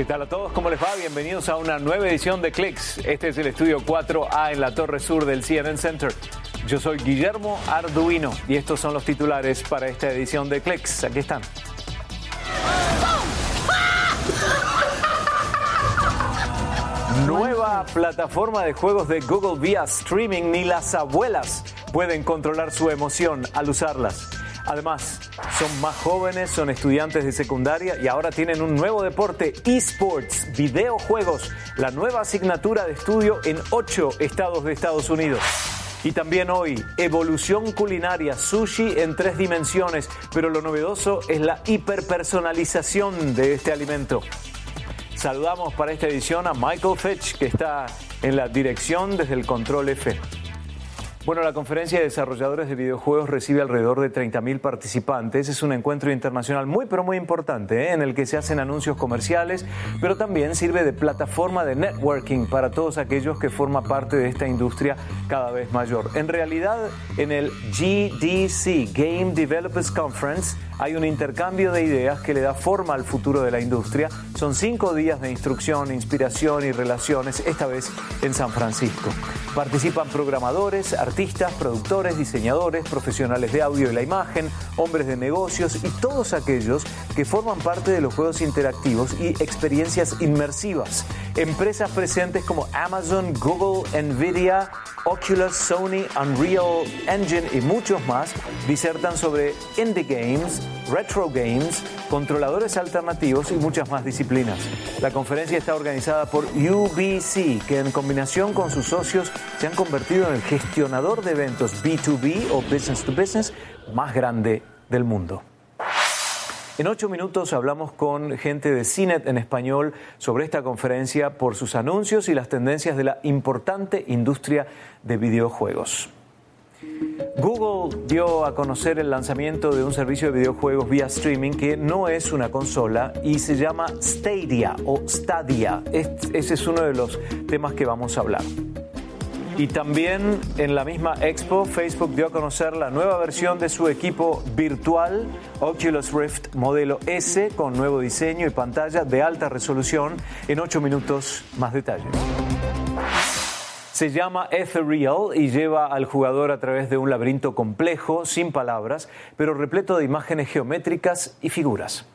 ¿Qué tal a todos? ¿Cómo les va? Bienvenidos a una nueva edición de Clicks. Este es el estudio 4A en la torre sur del CNN Center. Yo soy Guillermo Arduino y estos son los titulares para esta edición de Clicks. Aquí están. Nueva plataforma de juegos de Google vía streaming. Ni las abuelas pueden controlar su emoción al usarlas. Además, son más jóvenes, son estudiantes de secundaria y ahora tienen un nuevo deporte, esports, videojuegos, la nueva asignatura de estudio en ocho estados de Estados Unidos. Y también hoy, evolución culinaria, sushi en tres dimensiones, pero lo novedoso es la hiperpersonalización de este alimento. Saludamos para esta edición a Michael Fitch, que está en la dirección desde el Control F. Bueno, la conferencia de desarrolladores de videojuegos recibe alrededor de 30.000 participantes. Es un encuentro internacional muy, pero muy importante, ¿eh? en el que se hacen anuncios comerciales, pero también sirve de plataforma de networking para todos aquellos que forman parte de esta industria cada vez mayor. En realidad, en el GDC, Game Developers Conference, hay un intercambio de ideas que le da forma al futuro de la industria. Son cinco días de instrucción, inspiración y relaciones, esta vez en San Francisco. Participan programadores, artistas, productores, diseñadores, profesionales de audio y la imagen, hombres de negocios y todos aquellos que forman parte de los juegos interactivos y experiencias inmersivas. Empresas presentes como Amazon, Google, Nvidia, Oculus, Sony, Unreal Engine y muchos más disertan sobre indie games, retro games, controladores alternativos y muchas más disciplinas. La conferencia está organizada por UBC, que en combinación con sus socios se han convertido en el gestionador de eventos B2B o Business to Business más grande del mundo. En ocho minutos hablamos con gente de CINET en español sobre esta conferencia por sus anuncios y las tendencias de la importante industria de videojuegos. Google dio a conocer el lanzamiento de un servicio de videojuegos vía streaming que no es una consola y se llama Stadia o Stadia. ese es uno de los temas que vamos a hablar. Y también en la misma expo, Facebook dio a conocer la nueva versión de su equipo virtual, Oculus Rift modelo S, con nuevo diseño y pantalla de alta resolución. En ocho minutos, más detalles. Se llama Ethereal y lleva al jugador a través de un laberinto complejo, sin palabras, pero repleto de imágenes geométricas y figuras.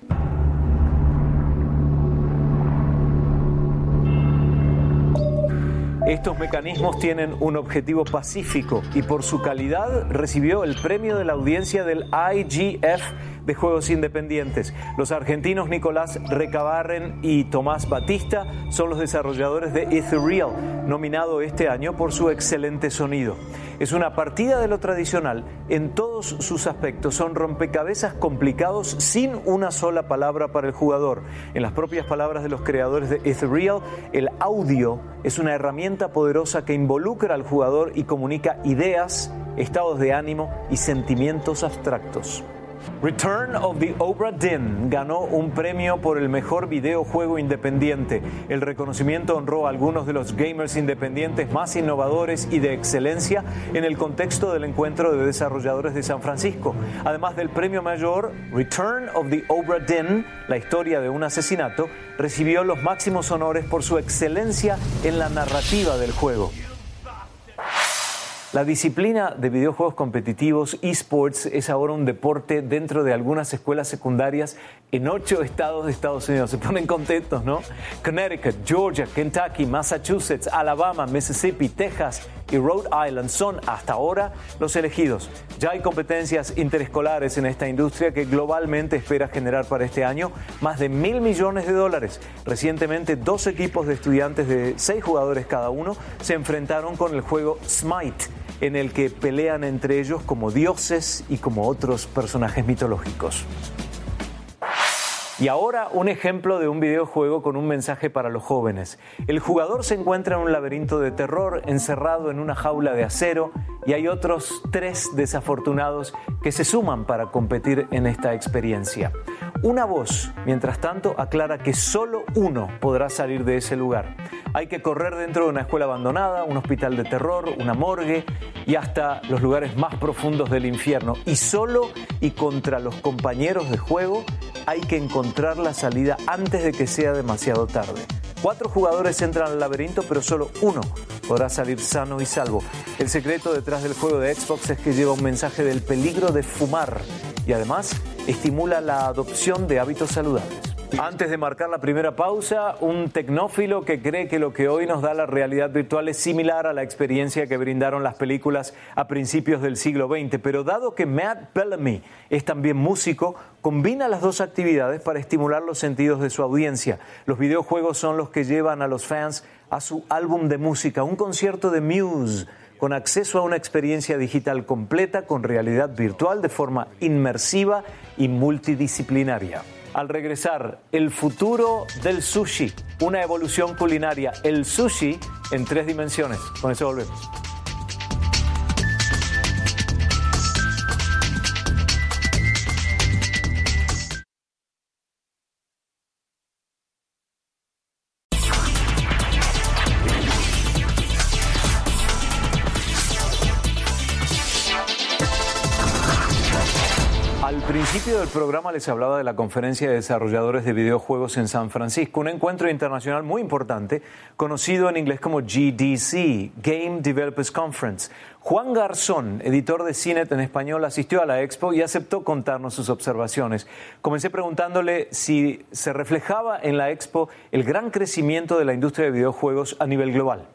Estos mecanismos tienen un objetivo pacífico y por su calidad recibió el premio de la audiencia del IGF de juegos independientes. Los argentinos Nicolás Recabarren y Tomás Batista son los desarrolladores de Ethereal, nominado este año por su excelente sonido. Es una partida de lo tradicional en todos sus aspectos. Son rompecabezas complicados sin una sola palabra para el jugador. En las propias palabras de los creadores de Ethereal, el audio es una herramienta poderosa que involucra al jugador y comunica ideas, estados de ánimo y sentimientos abstractos. Return of the Obra Dinn ganó un premio por el mejor videojuego independiente. El reconocimiento honró a algunos de los gamers independientes más innovadores y de excelencia en el contexto del encuentro de desarrolladores de San Francisco. Además del premio mayor, Return of the Obra Dinn, la historia de un asesinato, recibió los máximos honores por su excelencia en la narrativa del juego. La disciplina de videojuegos competitivos, esports, es ahora un deporte dentro de algunas escuelas secundarias en ocho estados de Estados Unidos. Se ponen contentos, ¿no? Connecticut, Georgia, Kentucky, Massachusetts, Alabama, Mississippi, Texas y Rhode Island son hasta ahora los elegidos. Ya hay competencias interescolares en esta industria que globalmente espera generar para este año más de mil millones de dólares. Recientemente, dos equipos de estudiantes de seis jugadores cada uno se enfrentaron con el juego Smite en el que pelean entre ellos como dioses y como otros personajes mitológicos. Y ahora un ejemplo de un videojuego con un mensaje para los jóvenes. El jugador se encuentra en un laberinto de terror encerrado en una jaula de acero y hay otros tres desafortunados que se suman para competir en esta experiencia. Una voz, mientras tanto, aclara que solo uno podrá salir de ese lugar. Hay que correr dentro de una escuela abandonada, un hospital de terror, una morgue y hasta los lugares más profundos del infierno. Y solo y contra los compañeros de juego hay que encontrar la salida antes de que sea demasiado tarde. Cuatro jugadores entran al laberinto, pero solo uno podrá salir sano y salvo. El secreto detrás del juego de Xbox es que lleva un mensaje del peligro de fumar y además estimula la adopción de hábitos saludables. Antes de marcar la primera pausa, un tecnófilo que cree que lo que hoy nos da la realidad virtual es similar a la experiencia que brindaron las películas a principios del siglo XX, pero dado que Matt Bellamy es también músico, combina las dos actividades para estimular los sentidos de su audiencia. Los videojuegos son los que llevan a los fans a su álbum de música, un concierto de Muse con acceso a una experiencia digital completa con realidad virtual de forma inmersiva y multidisciplinaria. Al regresar, el futuro del sushi, una evolución culinaria, el sushi en tres dimensiones. Con eso volvemos. Principio del programa les hablaba de la conferencia de desarrolladores de videojuegos en San Francisco, un encuentro internacional muy importante, conocido en inglés como GDC, Game Developers Conference. Juan Garzón, editor de CINET en español, asistió a la expo y aceptó contarnos sus observaciones. Comencé preguntándole si se reflejaba en la expo el gran crecimiento de la industria de videojuegos a nivel global.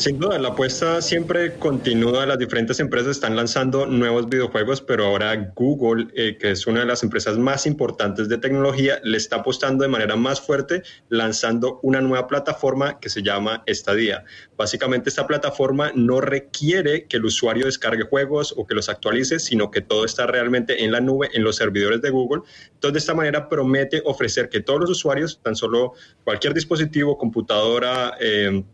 Sin duda, la apuesta siempre continúa. Las diferentes empresas están lanzando nuevos videojuegos, pero ahora Google, eh, que es una de las empresas más importantes de tecnología, le está apostando de manera más fuerte, lanzando una nueva plataforma que se llama Stadia. Básicamente, esta plataforma no requiere que el usuario descargue juegos o que los actualice, sino que todo está realmente en la nube, en los servidores de Google. Entonces, de esta manera promete ofrecer que todos los usuarios, tan solo cualquier dispositivo, computadora, eh,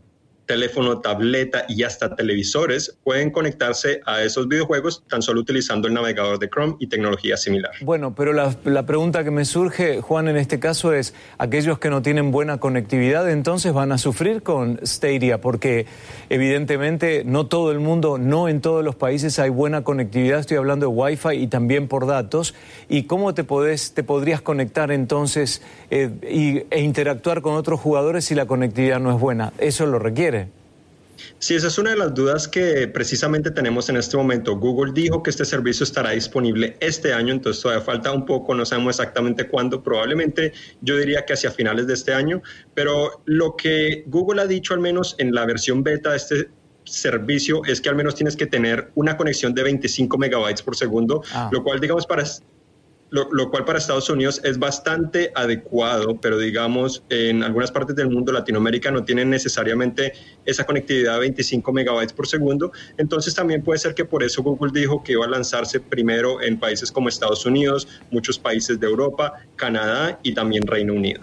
teléfono, tableta y hasta televisores pueden conectarse a esos videojuegos tan solo utilizando el navegador de Chrome y tecnología similar. Bueno, pero la, pregunta que me surge, Juan, en este caso es, aquellos que no tienen buena conectividad entonces van a sufrir con Stadia, porque evidentemente no todo el mundo, no en todos los países hay buena conectividad, estoy hablando de Wi-Fi y también por datos, y cómo te, podés, te podrías conectar entonces eh, e interactuar con otros jugadores si la conectividad no es buena. Eso lo requiere. Sí, esa es una de las dudas que precisamente tenemos en este momento. Google dijo que este servicio estará disponible este año, entonces todavía falta un poco, no sabemos exactamente cuándo, probablemente yo diría que hacia finales de este año, pero lo que Google ha dicho al menos en la versión beta de este servicio es que al menos tienes que tener una conexión de 25 megabytes por segundo, ah. lo cual digamos para lo, cual para Estados Unidos es bastante adecuado, pero digamos en algunas partes del mundo, Latinoamérica, no tienen necesariamente esa conectividad de 25 megabytes por segundo. Entonces también puede ser que por eso Google dijo que iba a lanzarse primero en países como Estados Unidos, muchos países de Europa, Canadá y también Reino Unido.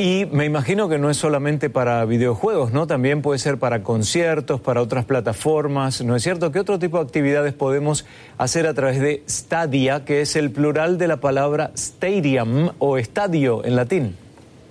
Y me imagino que no es solamente para videojuegos, ¿no? También puede ser para conciertos, para otras plataformas, ¿no es cierto? ¿Qué otro tipo de actividades podemos hacer a través de Stadia, que es el plural de la palabra stadium o estadio en latín?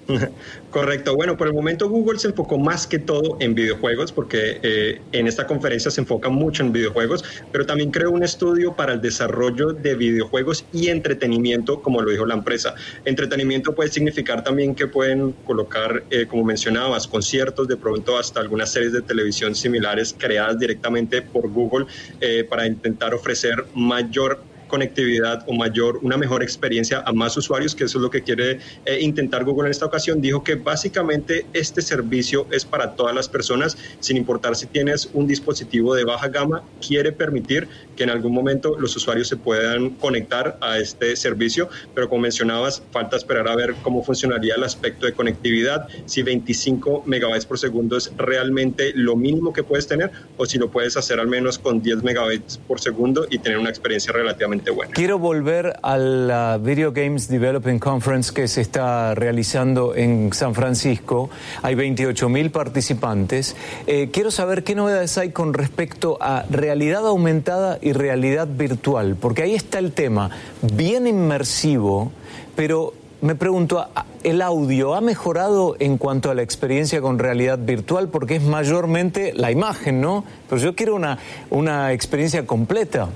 Correcto. Bueno, por el momento Google se enfocó más que todo en videojuegos, porque eh, en esta conferencia se enfoca mucho en videojuegos, pero también creó un estudio para el desarrollo de videojuegos y entretenimiento, como lo dijo la empresa. Entretenimiento puede significar también que pueden colocar, eh, como mencionabas, conciertos, de pronto hasta algunas series de televisión similares creadas directamente por Google eh, para intentar ofrecer mayor conectividad o mayor, una mejor experiencia a más usuarios, que eso es lo que quiere eh, intentar Google en esta ocasión. Dijo que básicamente este servicio es para todas las personas, sin importar si tienes un dispositivo de baja gama, quiere permitir que en algún momento los usuarios se puedan conectar a este servicio, pero como mencionabas, falta esperar a ver cómo funcionaría el aspecto de conectividad, si 25 megabytes por segundo es realmente lo mínimo que puedes tener o si lo puedes hacer al menos con 10 megabytes por segundo y tener una experiencia relativamente Quiero volver a la Video Games Development Conference que se está realizando en San Francisco. Hay 28 mil participantes. Eh, quiero saber qué novedades hay con respecto a realidad aumentada y realidad virtual, porque ahí está el tema, bien inmersivo, pero me pregunto, ¿el audio ha mejorado en cuanto a la experiencia con realidad virtual? Porque es mayormente la imagen, ¿no? Pero yo quiero una, una experiencia completa.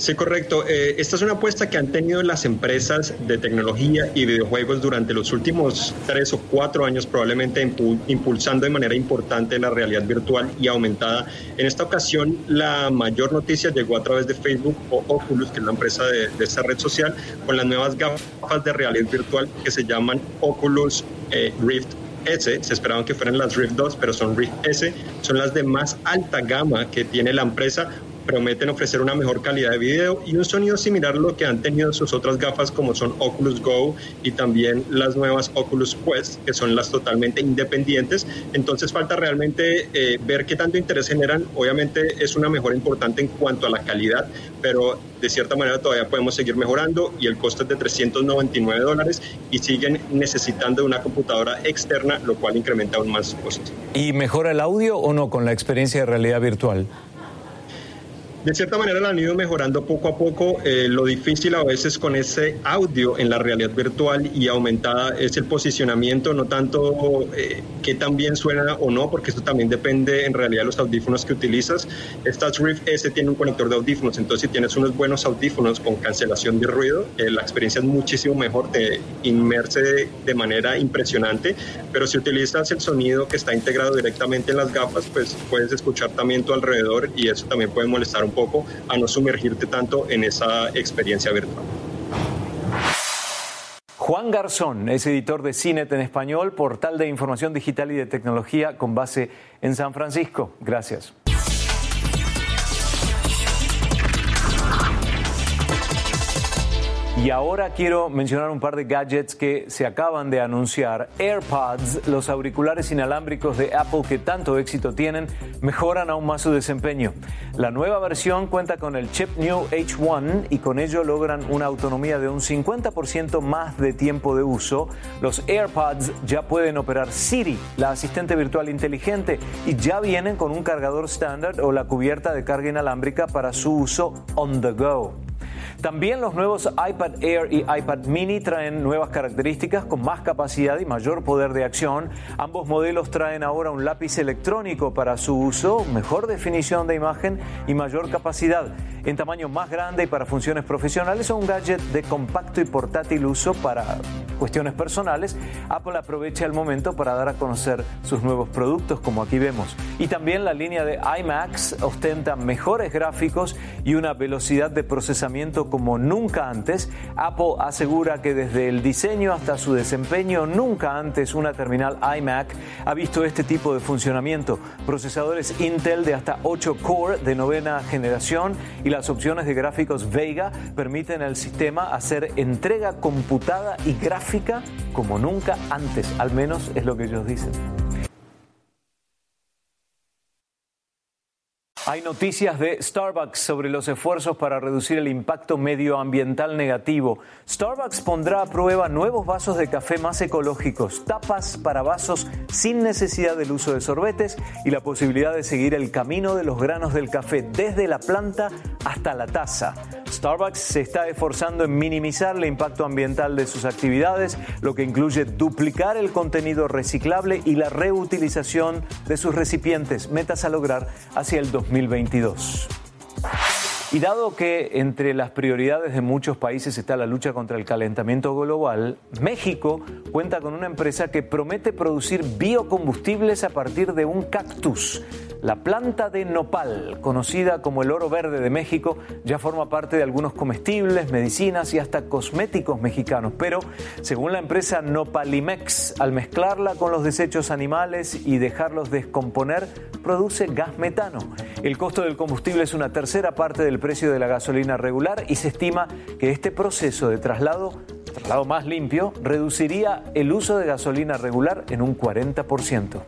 Sí, correcto. Eh, esta es una apuesta que han tenido las empresas de tecnología y videojuegos durante los últimos tres o cuatro años, probablemente impulsando de manera importante la realidad virtual y aumentada. En esta ocasión, la mayor noticia llegó a través de Facebook o Oculus, que es la empresa de, esta red social, con las nuevas gafas de realidad virtual que se llaman Oculus eh, Rift S, se esperaban que fueran las Rift 2, pero son Rift S, son las de más alta gama que tiene la empresa, prometen ofrecer una mejor calidad de video y un sonido similar a lo que han tenido sus otras gafas como son Oculus Go y también las nuevas Oculus Quest, que son las totalmente independientes. Entonces falta realmente eh, ver qué tanto interés generan. Obviamente es una mejora importante en cuanto a la calidad, pero de cierta manera todavía podemos seguir mejorando y el costo es de 399 dólares y siguen necesitando una computadora externa, lo cual incrementa aún más su costo. ¿Y mejora el audio o no con la experiencia de realidad virtual? De cierta manera lo han ido mejorando poco a poco. Eh, lo difícil a veces con ese audio en la realidad virtual y aumentada es el posicionamiento, no tanto eh, que también suena o no, porque eso también depende en realidad de los audífonos que utilizas. Esta Rift S tiene un conector de audífonos, entonces si tienes unos buenos audífonos con cancelación de ruido, eh, la experiencia es muchísimo mejor, te inmerse de, de manera impresionante, pero si utilizas el sonido que está integrado directamente en las gafas, pues puedes escuchar también tu alrededor y eso también puede molestar un poco a no sumergirte tanto en esa experiencia virtual. Juan Garzón es editor de CINET en español, portal de información digital y de tecnología con base en San Francisco. Gracias. Y ahora quiero mencionar un par de gadgets que se acaban de anunciar. AirPods, los auriculares inalámbricos de Apple que tanto éxito tienen, mejoran aún más su desempeño. La nueva versión cuenta con el chip New H1 y con ello logran una autonomía de un 50% más de tiempo de uso. Los AirPods ya pueden operar Siri, la asistente virtual inteligente, y ya vienen con un cargador estándar o la cubierta de carga inalámbrica para su uso on the go. También los nuevos iPad Air y iPad Mini traen nuevas características con más capacidad y mayor poder de acción. Ambos modelos traen ahora un lápiz electrónico para su uso, mejor definición de imagen y mayor capacidad. En tamaño más grande y para funciones profesionales o un gadget de compacto y portátil uso para cuestiones personales, Apple aprovecha el momento para dar a conocer sus nuevos productos como aquí vemos. Y también la línea de iMacs ostenta mejores gráficos y una velocidad de procesamiento como nunca antes, Apple asegura que desde el diseño hasta su desempeño, nunca antes una terminal iMac ha visto este tipo de funcionamiento. Procesadores Intel de hasta 8 core de novena generación las opciones de gráficos Vega permiten al sistema hacer entrega computada y gráfica como nunca antes, al menos es lo que ellos dicen. Hay noticias de Starbucks sobre los esfuerzos para reducir el impacto medioambiental negativo. Starbucks pondrá a prueba nuevos vasos de café más ecológicos, tapas para vasos sin necesidad del uso de sorbetes y la posibilidad de seguir el camino de los granos del café desde la planta hasta la taza. Starbucks se está esforzando en minimizar el impacto ambiental de sus actividades, lo que incluye duplicar el contenido reciclable y la reutilización de sus recipientes, metas a lograr hacia el 2020. 2022. Y dado que entre las prioridades de muchos países está la lucha contra el calentamiento global, México cuenta con una empresa que promete producir biocombustibles a partir de un cactus. La planta de nopal, conocida como el oro verde de México, ya forma parte de algunos comestibles, medicinas y hasta cosméticos mexicanos. Pero, según la empresa Nopalimex, al mezclarla con los desechos animales y dejarlos descomponer, produce gas metano. El costo del combustible es una tercera parte del precio de la gasolina regular y se estima que este proceso de traslado, traslado más limpio, reduciría el uso de gasolina regular en un 40%.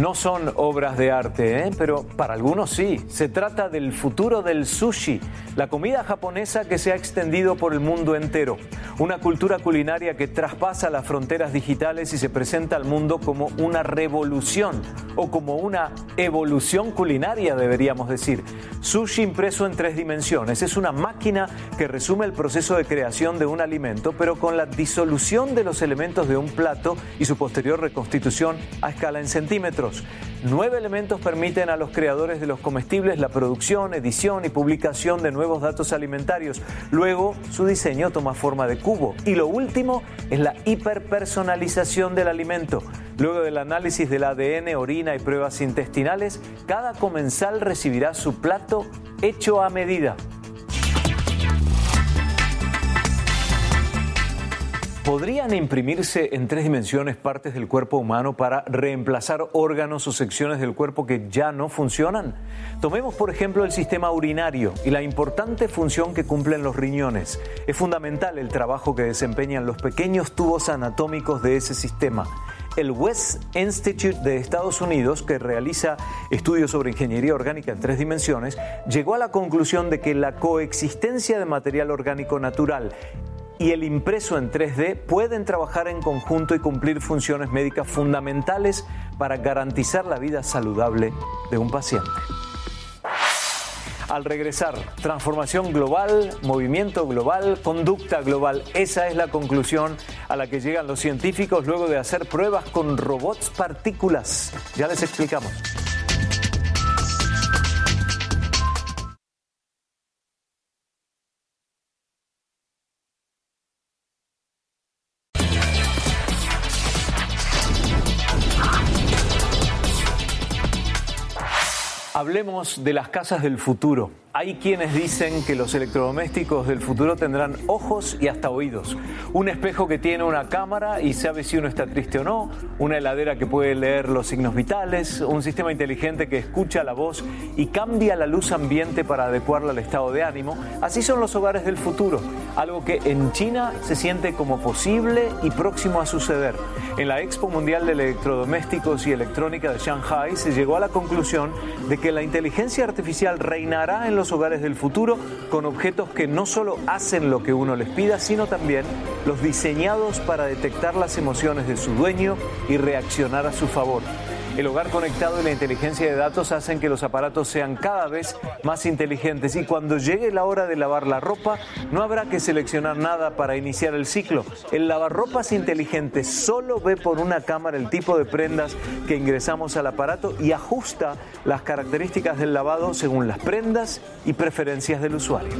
No son obras de arte, ¿eh? pero para algunos sí. Se trata del futuro del sushi, la comida japonesa que se ha extendido por el mundo entero. Una cultura culinaria que traspasa las fronteras digitales y se presenta al mundo como una revolución o como una evolución culinaria, deberíamos decir. Sushi impreso en tres dimensiones. Es una máquina que resume el proceso de creación de un alimento, pero con la disolución de los elementos de un plato y su posterior reconstitución a escala en centímetros. Nueve elementos permiten a los creadores de los comestibles la producción, edición y publicación de nuevos datos alimentarios. Luego, su diseño toma forma de cubo. Y lo último es la hiperpersonalización del alimento. Luego del análisis del ADN, orina y pruebas intestinales, cada comensal recibirá su plato hecho a medida. ¿Podrían imprimirse en tres dimensiones partes del cuerpo humano para reemplazar órganos o secciones del cuerpo que ya no funcionan? Tomemos por ejemplo el sistema urinario y la importante función que cumplen los riñones. Es fundamental el trabajo que desempeñan los pequeños tubos anatómicos de ese sistema. El West Institute de Estados Unidos, que realiza estudios sobre ingeniería orgánica en tres dimensiones, llegó a la conclusión de que la coexistencia de material orgánico natural y el impreso en 3D pueden trabajar en conjunto y cumplir funciones médicas fundamentales para garantizar la vida saludable de un paciente. Al regresar, transformación global, movimiento global, conducta global. Esa es la conclusión a la que llegan los científicos luego de hacer pruebas con robots partículas. Ya les explicamos. Hablemos de las casas del futuro. Hay quienes dicen que los electrodomésticos del futuro tendrán ojos y hasta oídos. Un espejo que tiene una cámara y sabe si uno está triste o no, una heladera que puede leer los signos vitales, un sistema inteligente que escucha la voz y cambia la luz ambiente para adecuarla al estado de ánimo. Así son los hogares del futuro, algo que en China se siente como posible y próximo a suceder. En la Expo Mundial de Electrodomésticos y Electrónica de Shanghai se llegó a la conclusión de que la inteligencia artificial reinará en los hogares del futuro con objetos que no solo hacen lo que uno les pida, sino también los diseñados para detectar las emociones de su dueño y reaccionar a su favor. El hogar conectado y la inteligencia de datos hacen que los aparatos sean cada vez más inteligentes y cuando llegue la hora de lavar la ropa no habrá que seleccionar nada para iniciar el ciclo. El lavarropas inteligente solo ve por una cámara el tipo de prendas que ingresamos al aparato y ajusta las características del lavado según las prendas y preferencias del usuario.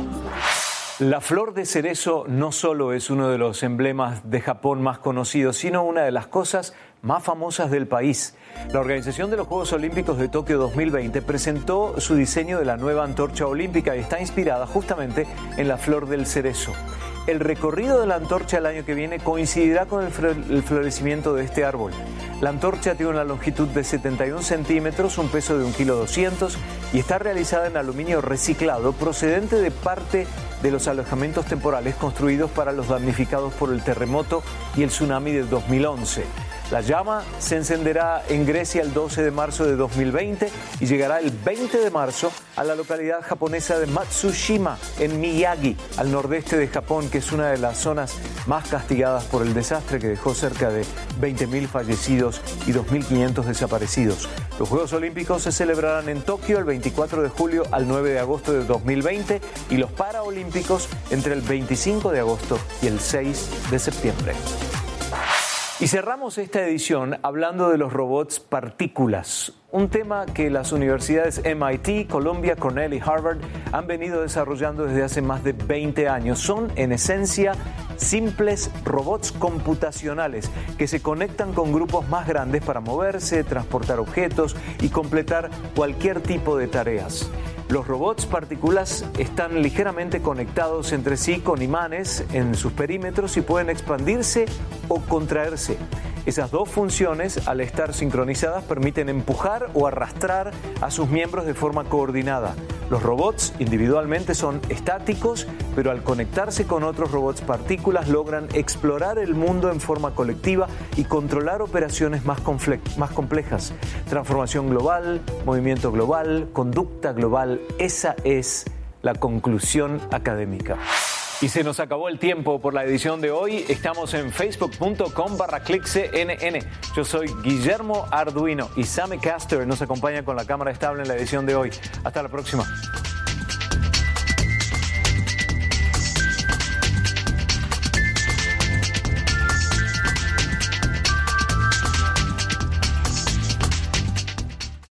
La flor de cerezo no solo es uno de los emblemas de Japón más conocidos, sino una de las cosas más famosas del país. La organización de los Juegos Olímpicos de Tokio 2020 presentó su diseño de la nueva antorcha olímpica y está inspirada justamente en la flor del cerezo. El recorrido de la antorcha el año que viene coincidirá con el, florecimiento de este árbol. La antorcha tiene una longitud de 71 centímetros, un peso de 1 kilo 200 y está realizada en aluminio reciclado procedente de parte de los alojamientos temporales construidos para los damnificados por el terremoto y el tsunami de 2011. La llama se encenderá en Grecia el 12 de marzo de 2020 y llegará el 20 de marzo a la localidad japonesa de Matsushima, en Miyagi, al nordeste de Japón, que es una de las zonas más castigadas por el desastre que dejó cerca de 20.000 fallecidos y 2.500 desaparecidos. Los Juegos Olímpicos se celebrarán en Tokio el 24 de julio al 9 de agosto de 2020 y los Paraolímpicos entre el 25 de agosto y el 6 de septiembre. Y cerramos esta edición hablando de los robots partículas, un tema que las universidades MIT, Columbia, Cornell y Harvard han venido desarrollando desde hace más de 20 años. Son en esencia simples robots computacionales que se conectan con grupos más grandes para moverse, transportar objetos y completar cualquier tipo de tareas. Los robots partículas están ligeramente conectados entre sí con imanes en sus perímetros y pueden expandirse o contraerse. Esas dos funciones, al estar sincronizadas, permiten empujar o arrastrar a sus miembros de forma coordinada. Los robots individualmente son estáticos, pero al conectarse con otros robots partículas logran explorar el mundo en forma colectiva y controlar operaciones más, complejas. Transformación global, movimiento global, conducta global, esa es la conclusión académica. Y se nos acabó el tiempo por la edición de hoy. Estamos en facebook.com barra clickcnn. Yo soy Guillermo Arduino y Sammy Caster nos acompaña con la cámara estable en la edición de hoy. Hasta la próxima.